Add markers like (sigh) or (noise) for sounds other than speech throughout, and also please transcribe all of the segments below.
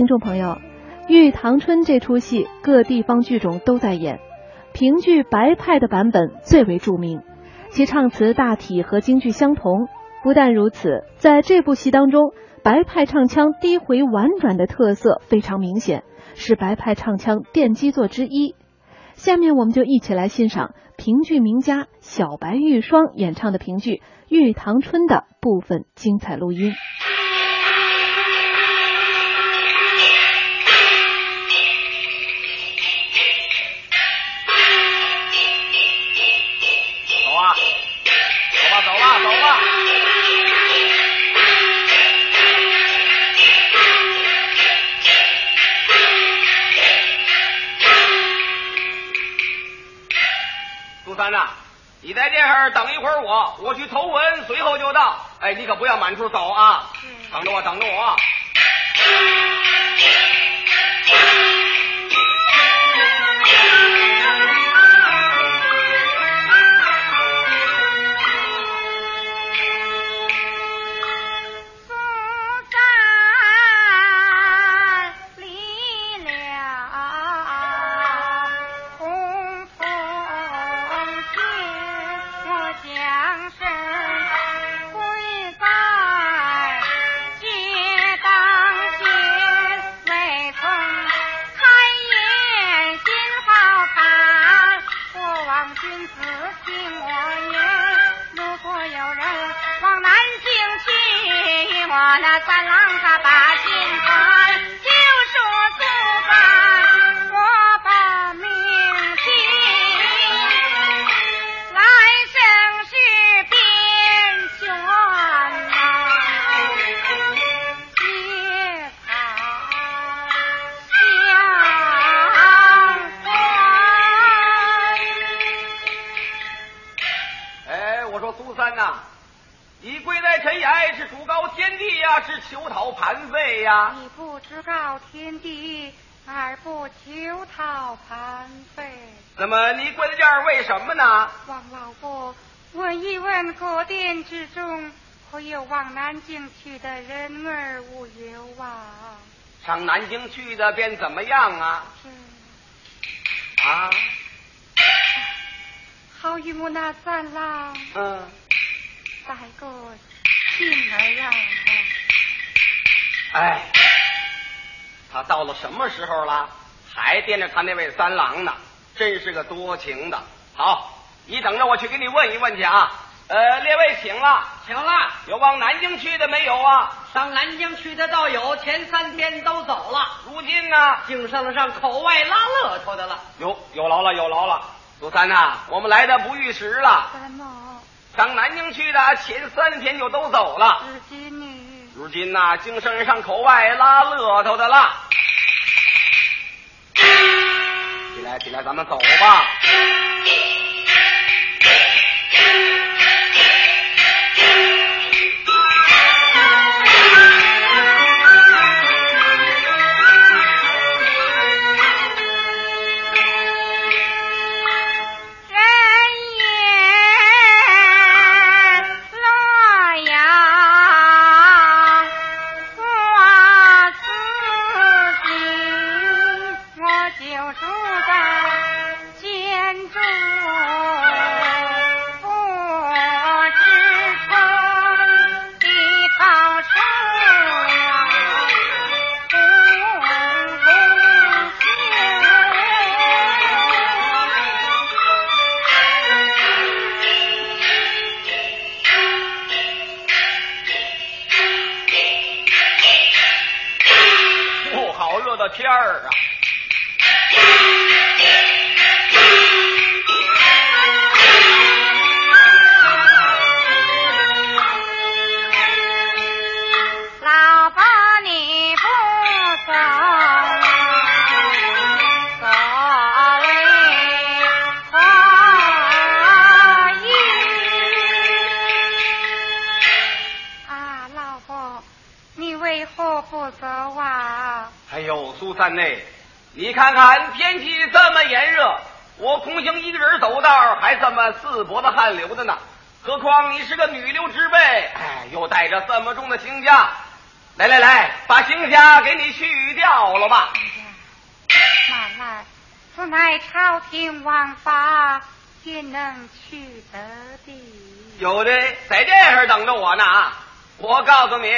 听众朋友，《玉堂春》这出戏各地方剧种都在演，评剧白派的版本最为著名，其唱词大体和京剧相同。不但如此，在这部戏当中，白派唱腔低回婉转的特色非常明显，是白派唱腔奠基作之一。下面我们就一起来欣赏评剧名家小白玉霜演唱的评剧《玉堂春》的部分精彩录音。你在这儿等一会儿我，我去投文，随后就到。哎，你可不要满处走啊！等着我，等着我。那三求讨盘费呀？你不知告天地，而不求讨盘费。那么你跪在这儿为什么呢？王老伯，问一问各店之中，可有往南京去的人儿无有啊？上南京去的便怎么样啊？是，啊，好与我那三郎嗯，带个信儿啊！哎，他到了什么时候了，还惦着他那位三郎呢？真是个多情的。好，你等着我去给你问一问去啊。呃，列位请了，请了，有往南京去的没有啊？上南京去的倒有，前三天都走了。如今呢？净剩了上口外拉乐头的了。有有劳了，有劳了。苏三呐、我们来的不遇时了。三毛？上南京去的前三天就都走了，至今你如今呐、精神上口外拉乐头的啦。起来，起来，咱们走吧。此乃朝廷王法，怎能去得的？有的在这儿等着我呢啊！我告诉你，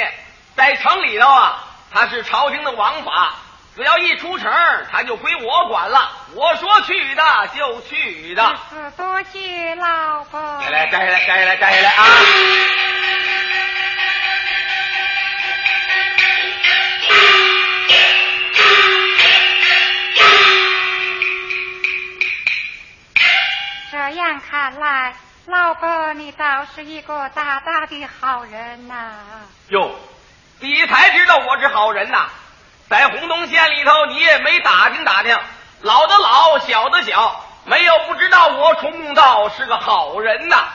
在城里头啊，他是朝廷的王法，只要一出城，他就归我管了。我说去的就去的。多谢老伯。来来，摘下来，摘下来，摘下来啊！样看来，老伯你倒是一个大大的好人呐、哟，你才知道我是好人呐！在洪洞县里头，你也没打听打听，老的老，小的小，没有不知道我崇公道是个好人呐。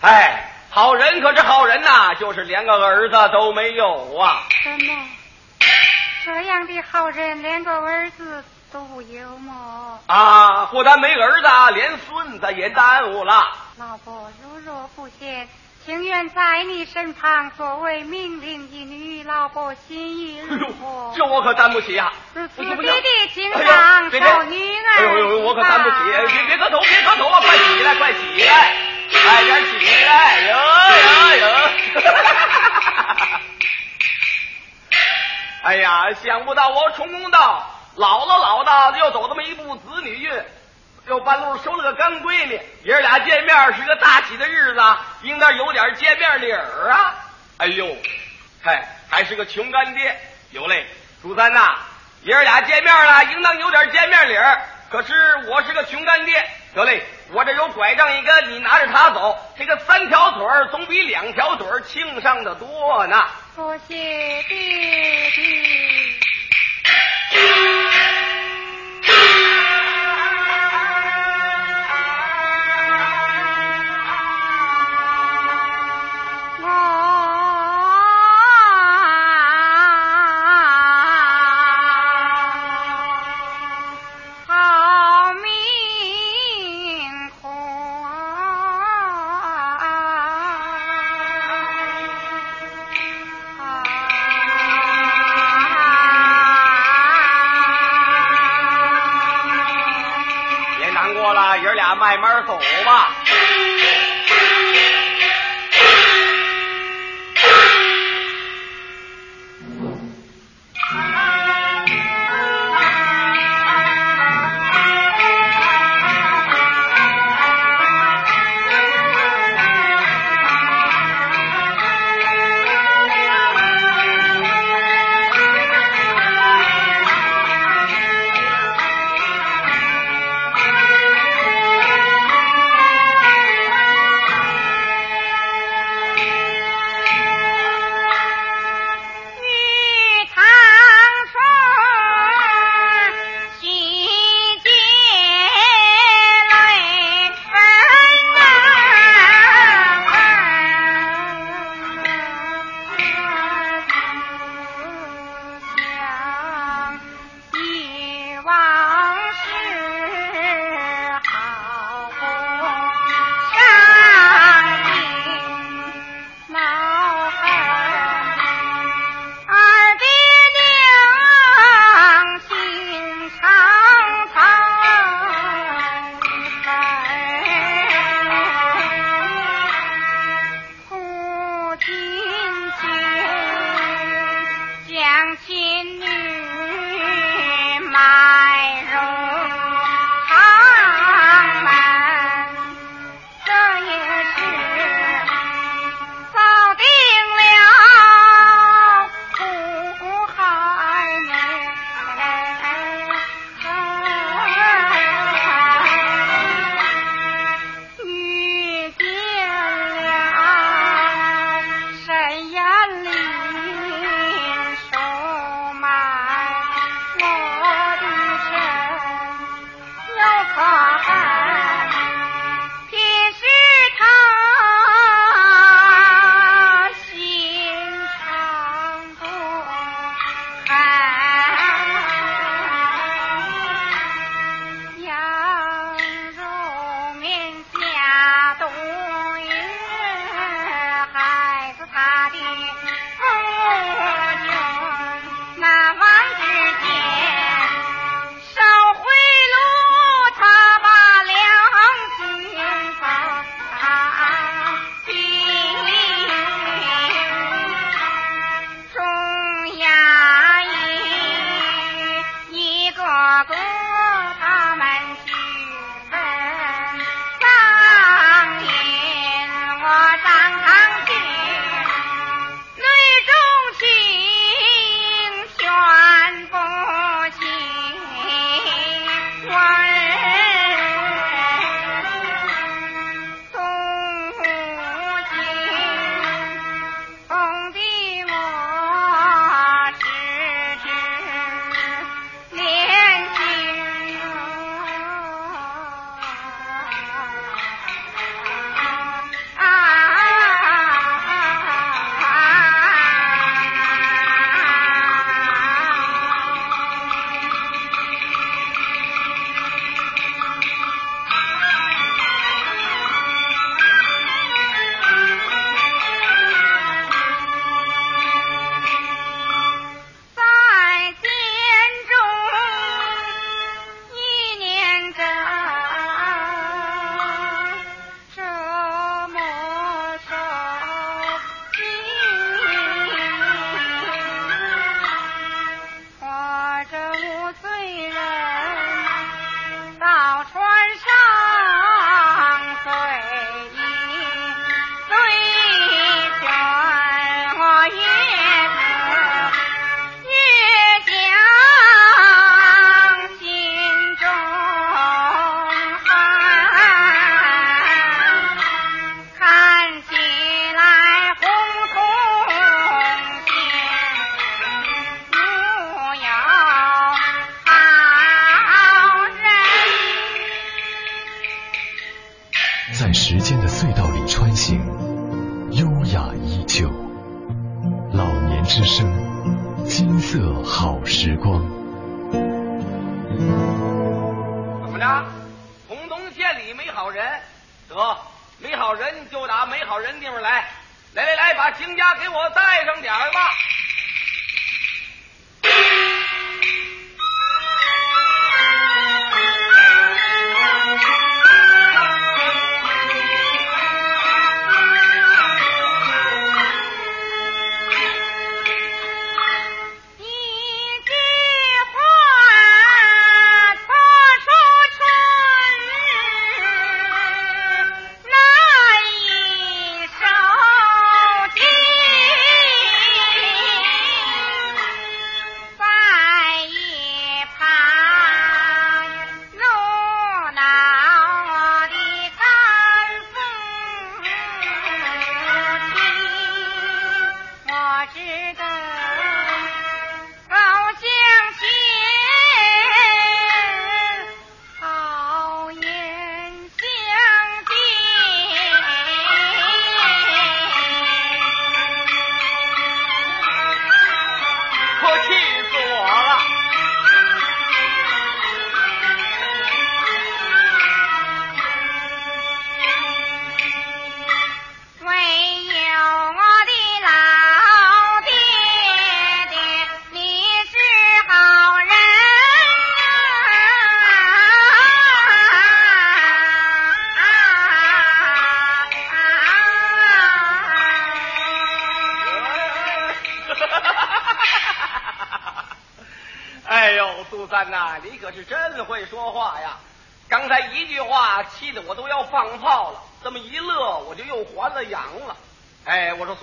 哎，好人可是好人呐，就是连个儿子都没有啊！真的，这样的好人连个儿子都有么？啊，不但没儿子，连孙子也耽误了。老婆如若不嫌，情愿在你身旁作为命令一女，老婆心意哎如何呦，？这我可担不起呀、是不行不行此地的经哎呦上别别受女儿哎呦呦，我可担不起！别别磕头，别磕头啊！快起来，快起来，快点起来！哟哟哟！(laughs) 哎呀，想不到我重公道老了老的，又走这么一步子女运，又半路收了个干闺女，爷儿俩见面是个大喜的日子，应当有点见面礼儿啊！哎呦，嗨，还是个穷干爹，有嘞，朱三呐，爷儿俩见面了，应当有点见面礼儿。可是我是个穷干爹，得嘞，我这有拐杖一根，你拿着它走，这个三条腿儿总比两条腿儿轻上的多呢。多谢爹爹。Música 慢走吧。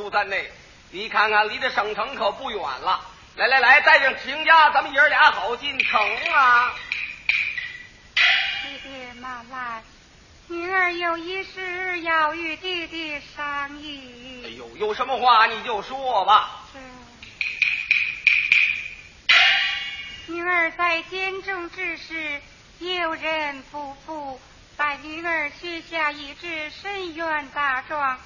俩慢慢走吧。看看，离这省城可不远了。来来来，带上秦家，咱们爷儿俩好进城啊！爹爹妈妈，女儿有一事要与弟弟商议。哎呦，有什么话你就说吧。女儿在监中之时，有人不服，把女儿许下一纸深冤大状，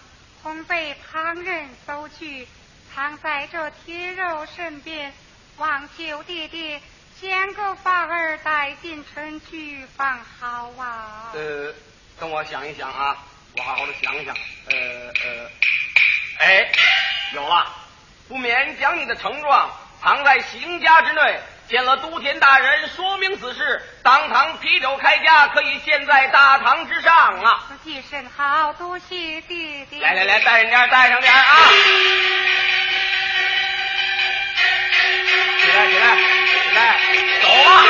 恐被旁人搜去。藏在这铁肉身边，望求爹爹想个法儿带进城去方好啊！呃，等我想一想啊，我好好的想想。呃呃，哎，有了，不免将你的呈状藏在邢家之内，见了都天大人，说明此事，当堂批酒开家，可以现在大堂之上啊！记甚好，多谢弟弟。来来来，带上点，带上点啊！起来，起来，起来，走啊！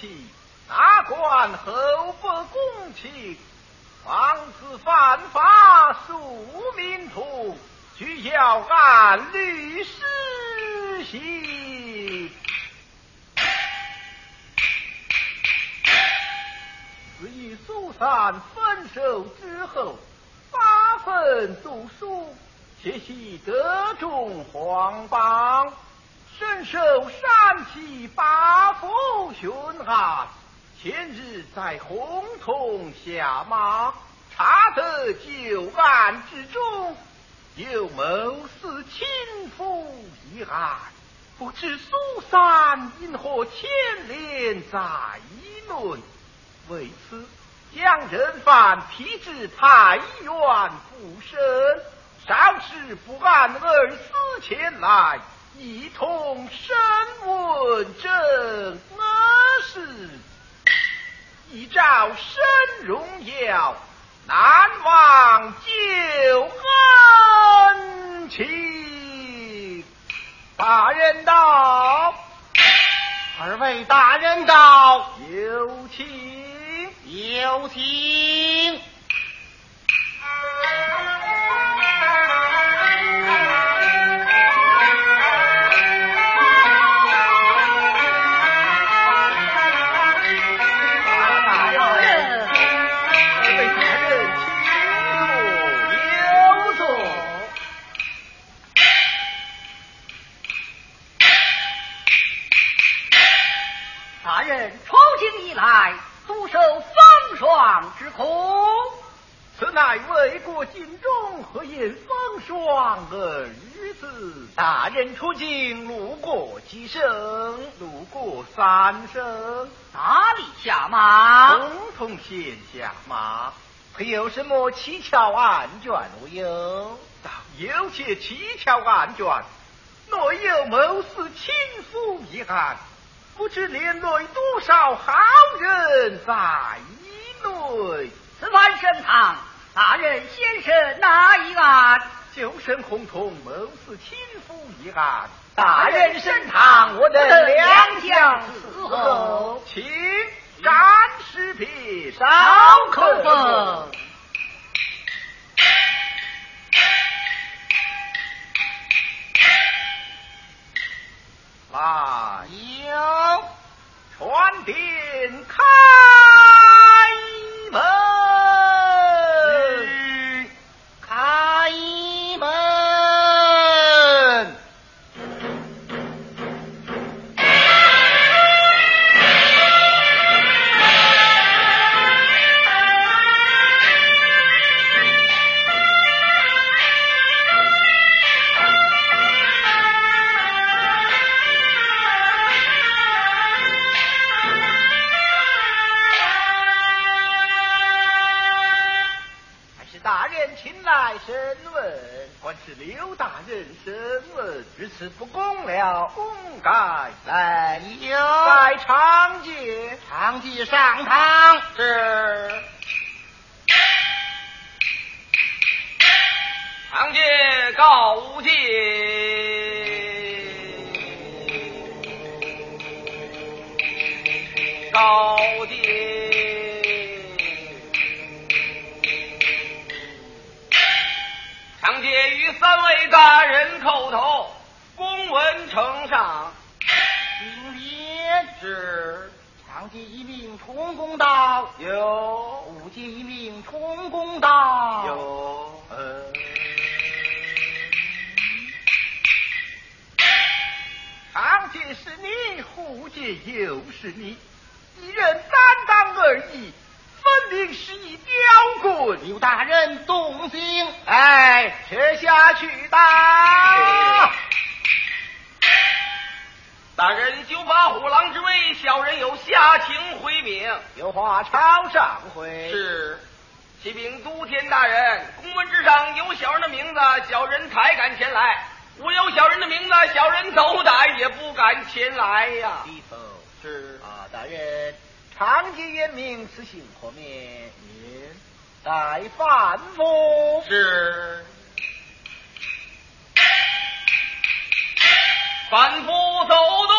亲国戚，哪管后不公情，妄自犯法庶民徒，俱要按律施行。自与苏三分手之后，发愤读书，学习德中皇榜，深受山西八府巡按。前日在洪洞下马，查得旧案之中有谋私亲夫一案，不知苏三因何牵连在内？为此，将人犯提至太原复审，稍事不按儿子前来，一同审问正事。一照申荣耀，难忘旧恩情。大人到，二位大人到，有请。有请。出京，路过几声？路过三声。哪里下马？统统先下马，可有什么蹊跷案卷无有？倒有些蹊跷案卷，内有谋私亲夫一案，不知连累多少好人在内。此番审堂，大人先生哪一案？就审洪洞谋私亲夫一案，大人升堂，我等两将伺候。请暂时别少口风。来，有传殿开门。是刘大人审问，如此不公了，公该来有在长街。长记上堂。是。长街告无界。告长街与三位大人叩头，公文呈上。今天是。长上级一命充公道，有五级一命充公道，有，呃，上级是你，护节又是你，一人担当而已，分明是一刁棍。刘大人动心，哎，撤下去吧。大人就发虎狼之威，小人有下情回禀。有话朝上回。是，启禀都天大人，公文之上有小人的名字，小人才敢前来；无有小人的名字，小人斗胆也不敢前来呀。低头。是啊，大人，长记严明，此行可免。免。待反复。是。反复走动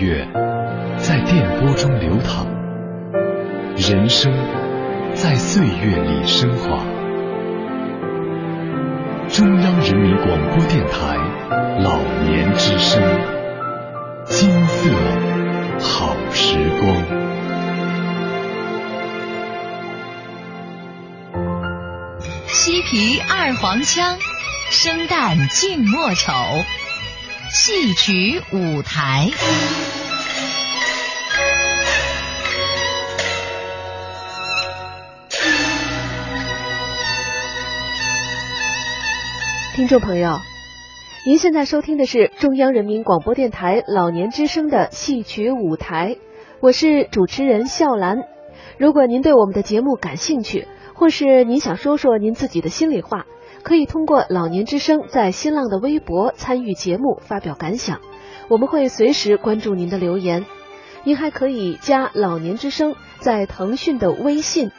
月在电波中流淌，人生。在岁月里升华。中央人民广播电台老年之声，金色好时光。西皮二黄腔，生旦净末丑，戏曲舞台。听众朋友，您现在收听的是中央人民广播电台老年之声的戏曲舞台，我是主持人笑兰。如果您对我们的节目感兴趣，或是您想说说您自己的心里话，可以通过老年之声在新浪的微博参与节目发表感想，我们会随时关注您的留言。您还可以加老年之声在腾讯的微信，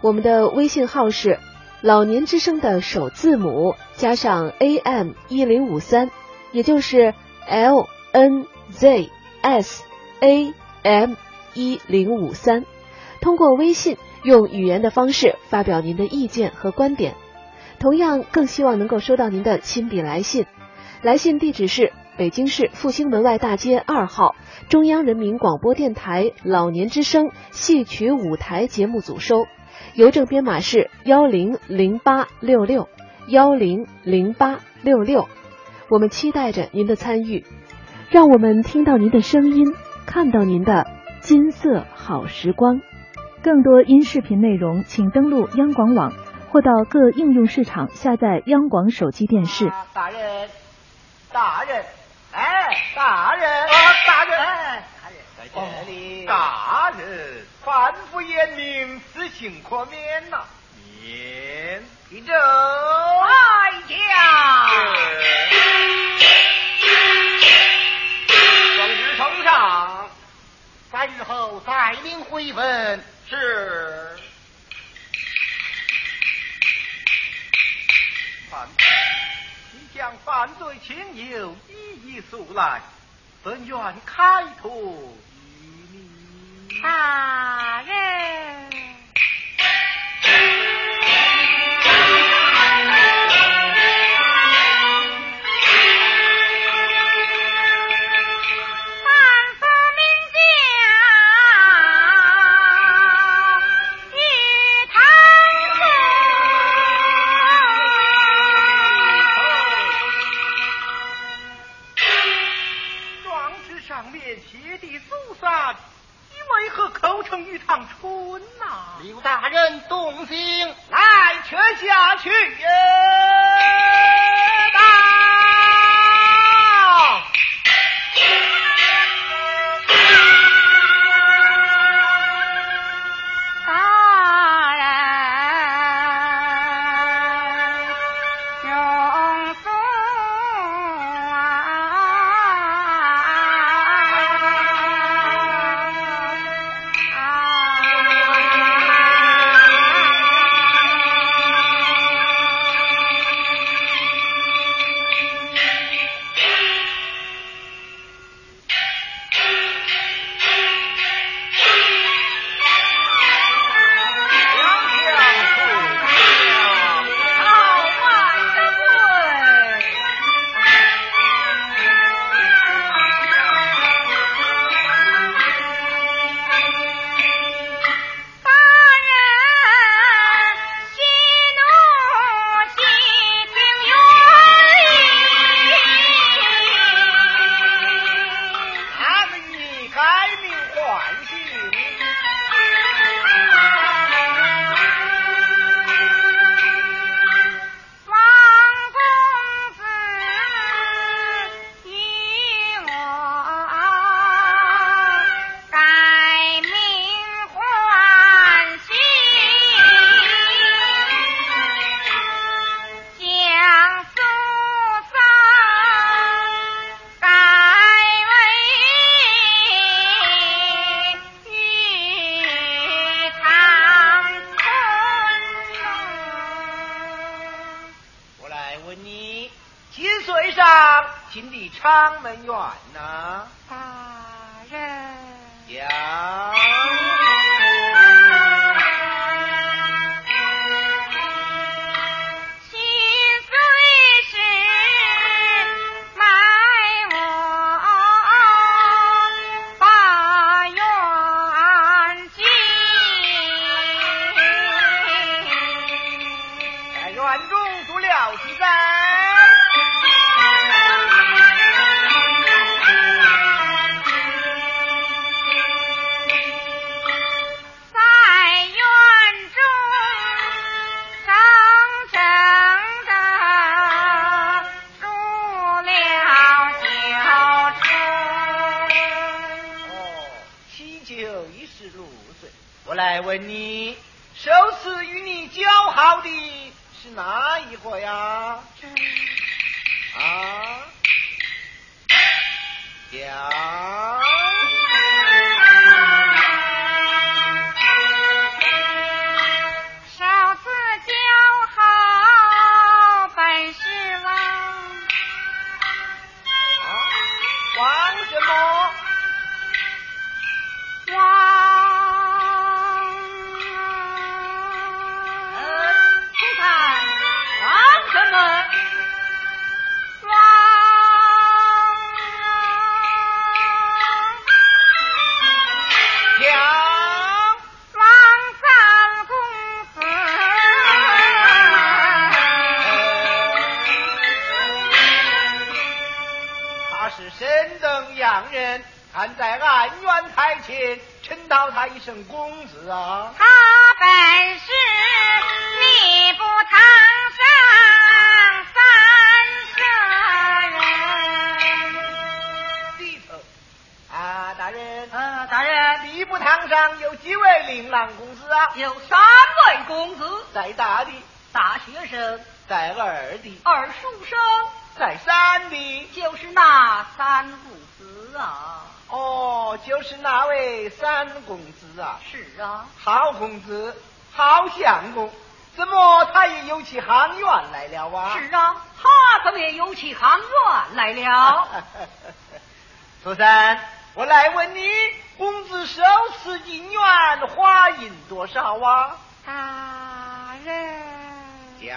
我们的微信号是。老年之声的首字母加上 AM 一零五三，也就是 L N Z S A M 一零五三。通过微信用语言的方式发表您的意见和观点。同样，更希望能够收到您的亲笔来信。来信地址是北京市复兴门外大街二号中央人民广播电台老年之声戏曲舞台节目组收。邮政编码是幺零零八六六幺零零八六六，我们期待着您的参与，让我们听到您的声音，看到您的金色好时光。更多音视频内容，请登录央广网或到各应用市场下载央广手机电视。大人，大人，哎，大人，大人，哎，大人在这里，大人。反复严明，死刑可免呐！免，听着，来驾。奉旨呈上，三日后再领回文。是。犯，你将犯罪情由一一诉来，本院开脱。大人。一趟春呐，刘大人动心，来却下去。很远呐大人。呀真正洋人看在安远台前称道他一声公子啊。他本是吏部堂上三杀人啊大人。啊大人吏部堂上有几位琳琅公子啊？有三位公子。在大的大学生。在二的二书生。在山里，就是那三公子啊。哦，就是那位三公子啊。是啊，好公子，好相公，怎么他也有起行院来了啊？是啊，他怎么也有起行院来了？(laughs) 苏三，我来问你，公子手持银元花银多少啊？大人讲。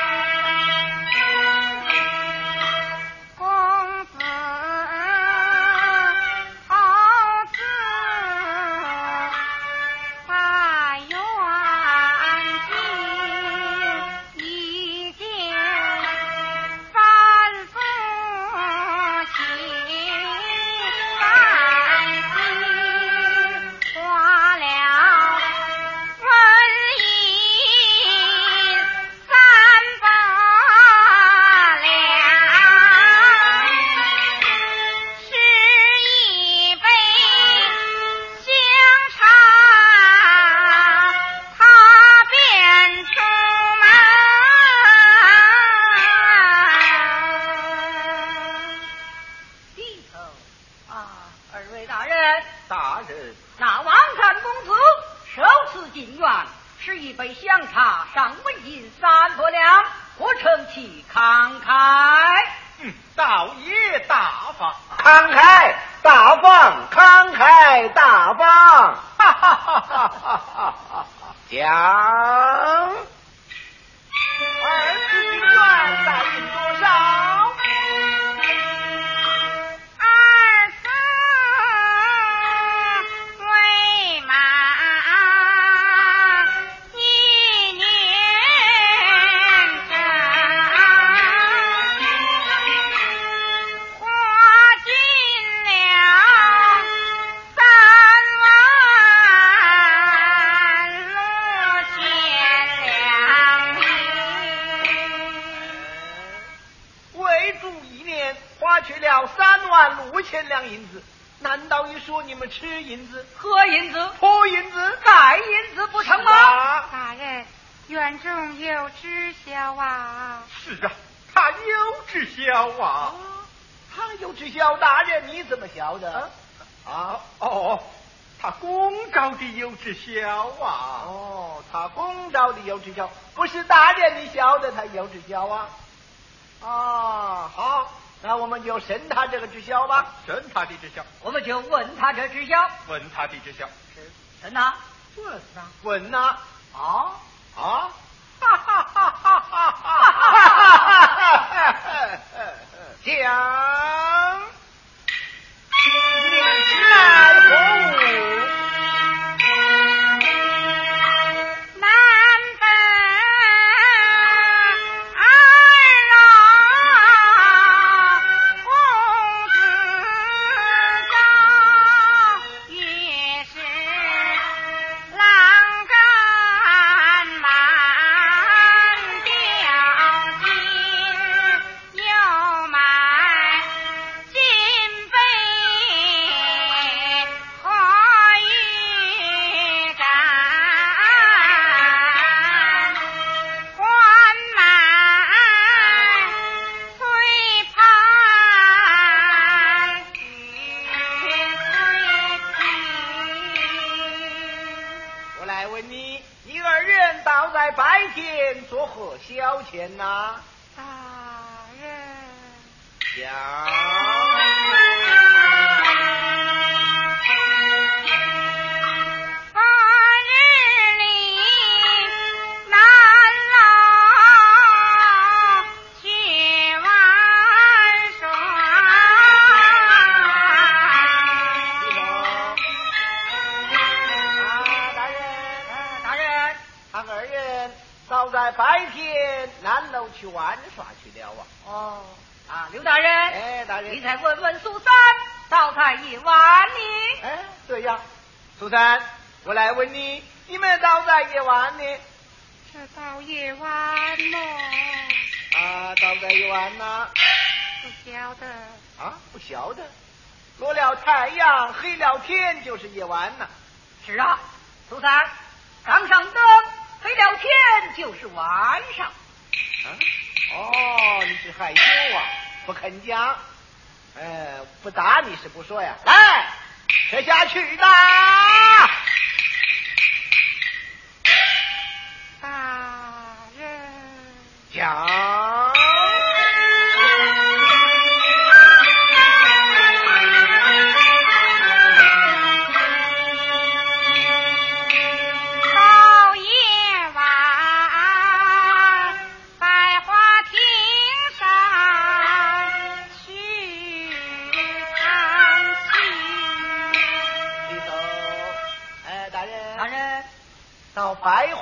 个知晓吧。审他的知晓，我们就问他这知晓，问他的知晓，审呐，问呐，问呐，啊，啊，哈哈哈哈哈哈！讲，你来去玩耍去了啊。哦，啊，刘大人，哎，大人你，再问问苏三，到在夜晚呢，哎，对呀，苏三，我来问你，你们到在夜晚呢？这到夜晚了，啊，到在夜晚呐、不晓得。啊，不晓得。落了太阳，黑了天，就是夜晚呐、是啊，苏三，刚上灯，黑了天就是晚上。啊。哦，你是害羞啊，不肯讲。呃，不打你是不说呀？来，这下去吧。大人，讲。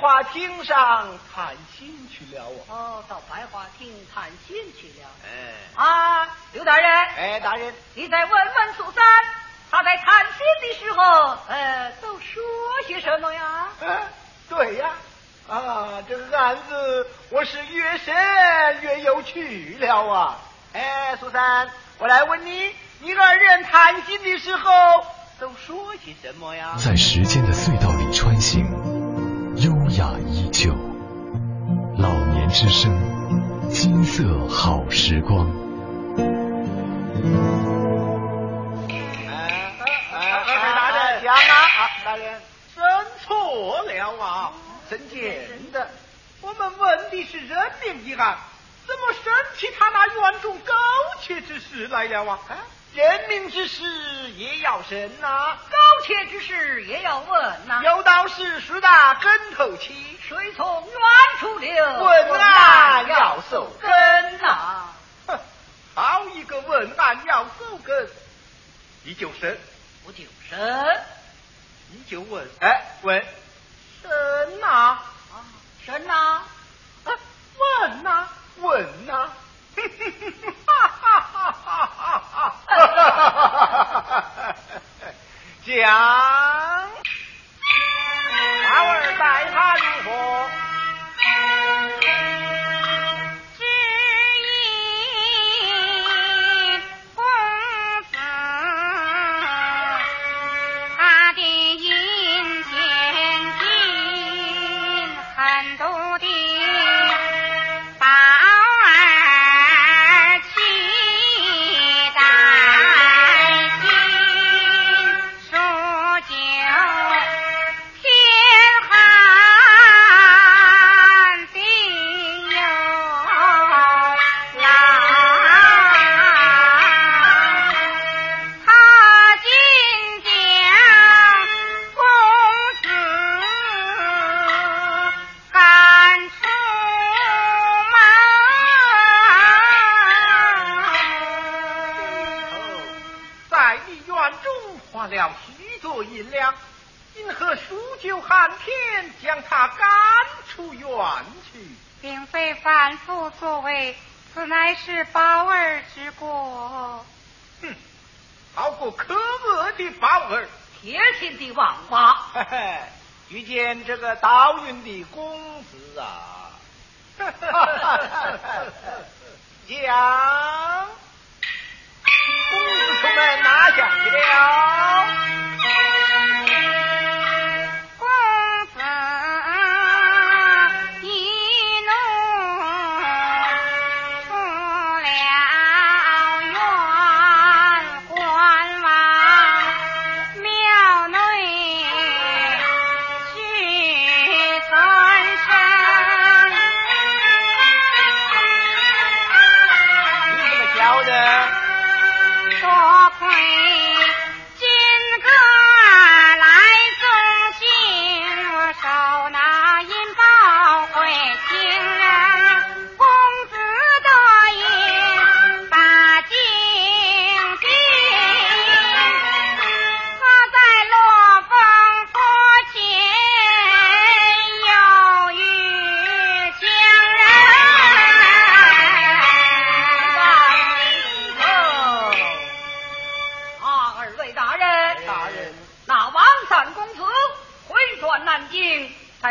花厅上谈心去了啊。哦，到白花厅探亲去了。哎，啊，刘大人，哎，大人，你再问问苏三，他在探亲的时候，呃，都说些什么呀？哎，对呀，啊，这个案子我是越审越有趣了啊。哎，苏三，我来问你，你二人谈心的时候都说些什么呀？在时间的隧道里穿行，之声，金色好时光。大人，大人，真错了啊！真见的。我们问的是人命一案，怎么审起他那园中苟且之事来了啊？啊，人民之事也要审呐、苟且之事也要问呐、有道是树大跟头起，水从远处流，问案要受根呐、哼，(laughs) 好一个问案要守根，你就审，我就审。你就问，哎，问。审呐、啊？审呐、啊 (laughs) 问呐、问呐、(laughs) 哈哈哈哈哈哈！讲，二儿待他如何？见这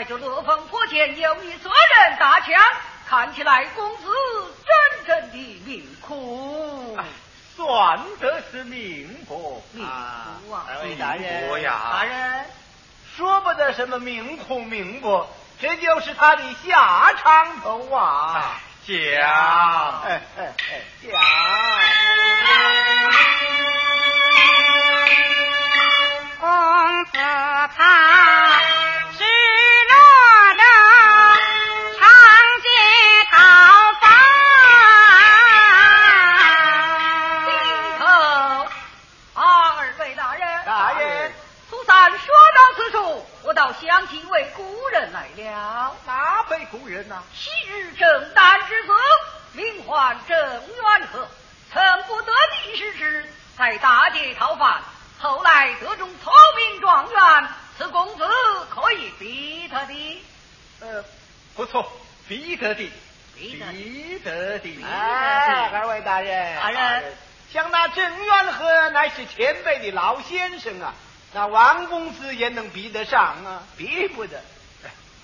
这乐峰坡前有一责人大枪，看起来公子真正的命苦。哎算得是命苦命苦啊二位大人，呀大人，说不得什么命苦命薄，这就是他的下场头啊！讲哎哎哎，讲。公子他我倒想起一位故人来了。哪位故人呐、昔日正旦之子，名唤郑元和，曾不得第世时，在大街讨饭，后来得中聪明状元，此公子可以比他的。呃，不错，比得的，比得的。哎，二位大人，大人，像那郑元和乃是前辈的老先生啊，那王公子也能比得上啊，比不得。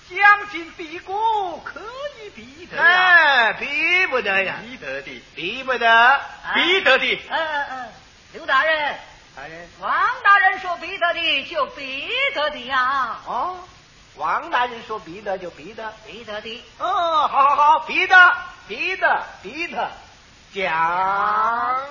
将心比国可以比得啊。哎，比不得呀，比得的，比不得，比得的。嗯嗯嗯，刘大人，大人，王大人说比得的就比得的呀，哦，王大人说比得就比得，比得的。哦，好好好，比得，比得，比得，讲。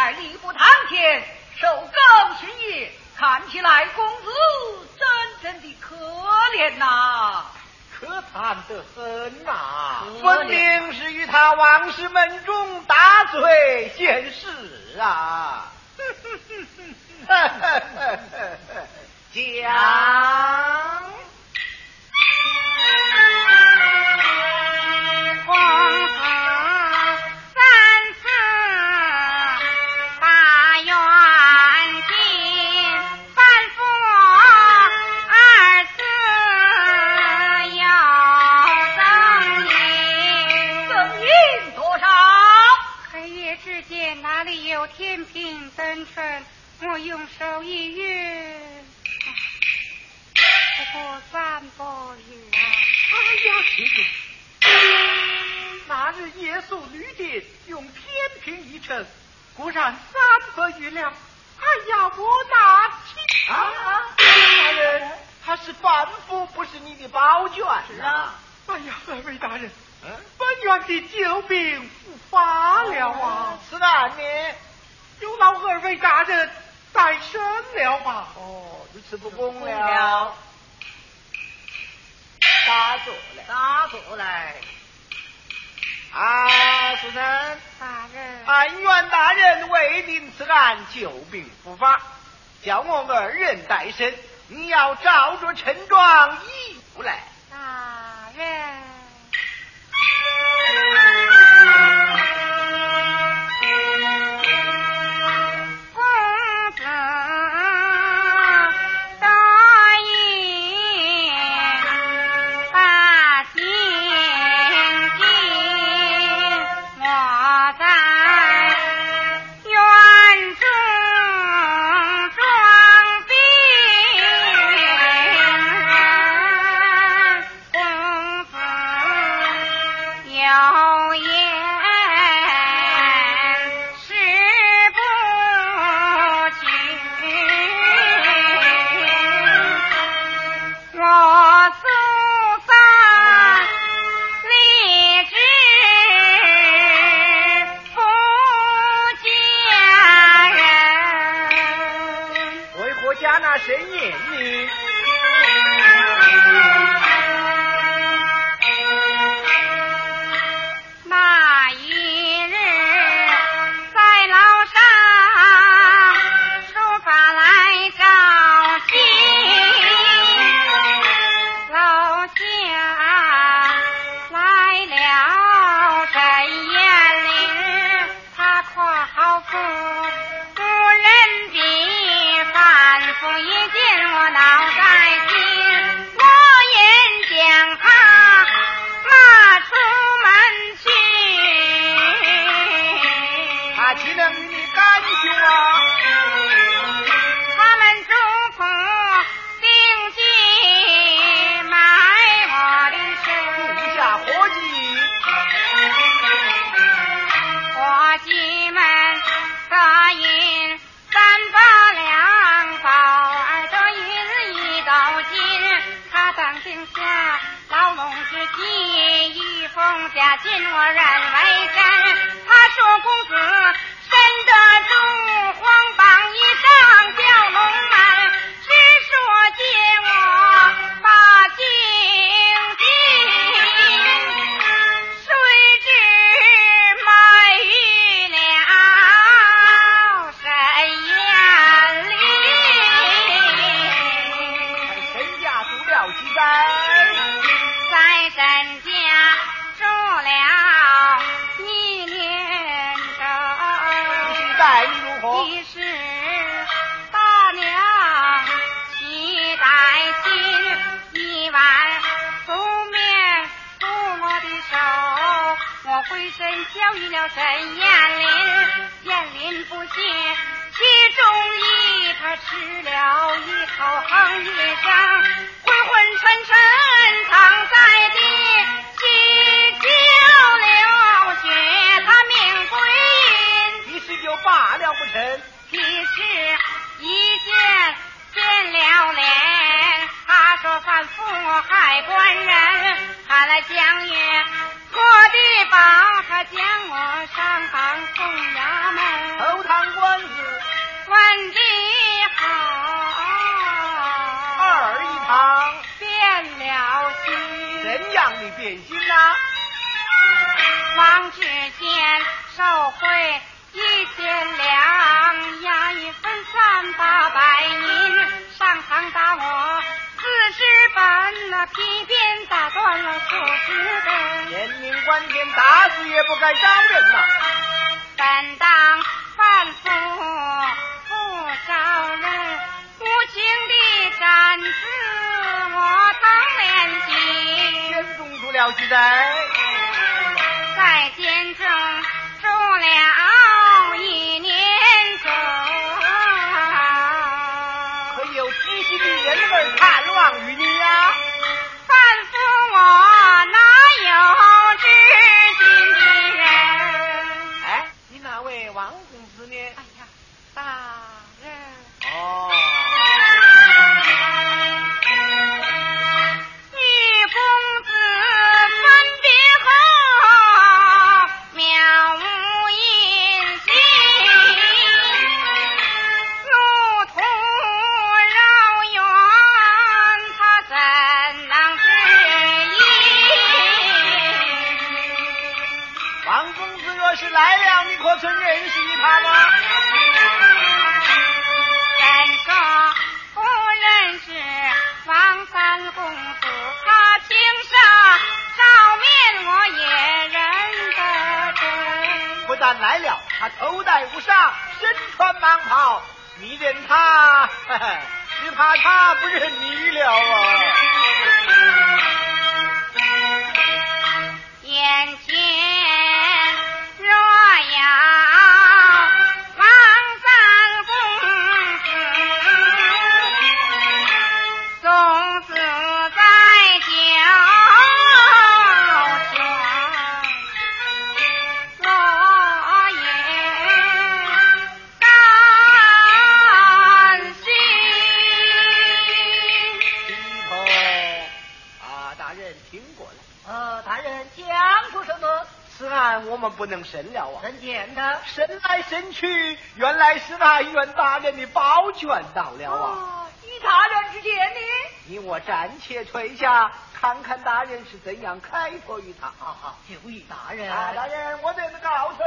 在吏部堂前受更巡夜，看起来公子真正的可怜呐、可叹得很呐、分明是与他王氏门中大罪现世啊！(laughs) (laughs) 讲。不然三百余辆哎呀我打气啊大人他是反府不是你的宝卷是啊。哎呀二位大人本院的救命复发了啊。是啊你？有劳二位大人带身了吧哦如此不公了。打住了。打过来。啊素生，大人，按院大人未定此案，旧病复发，叫我二人代身，你要照着陈状依附来。大人。我哼一声昏昏沉沉躺在地急窍流血他命归阴你是就罢了不成你是一见见了脸他说犯妇害官人害来江月我的爸和江不该招人呐、本当反复不招人，无情的斩子我当年情。先中出了。我们不能审了啊！神见他神来神去，原来是那袁大人的宝卷到了啊！哦，以大人之见呢？你我暂且退下，看看大人是怎样开脱于他。好好，就以大人。啊，大人，我这是告退，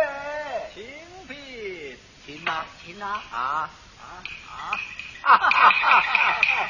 请禀，请呐，请呐。啊啊啊！哈哈哈哈哈！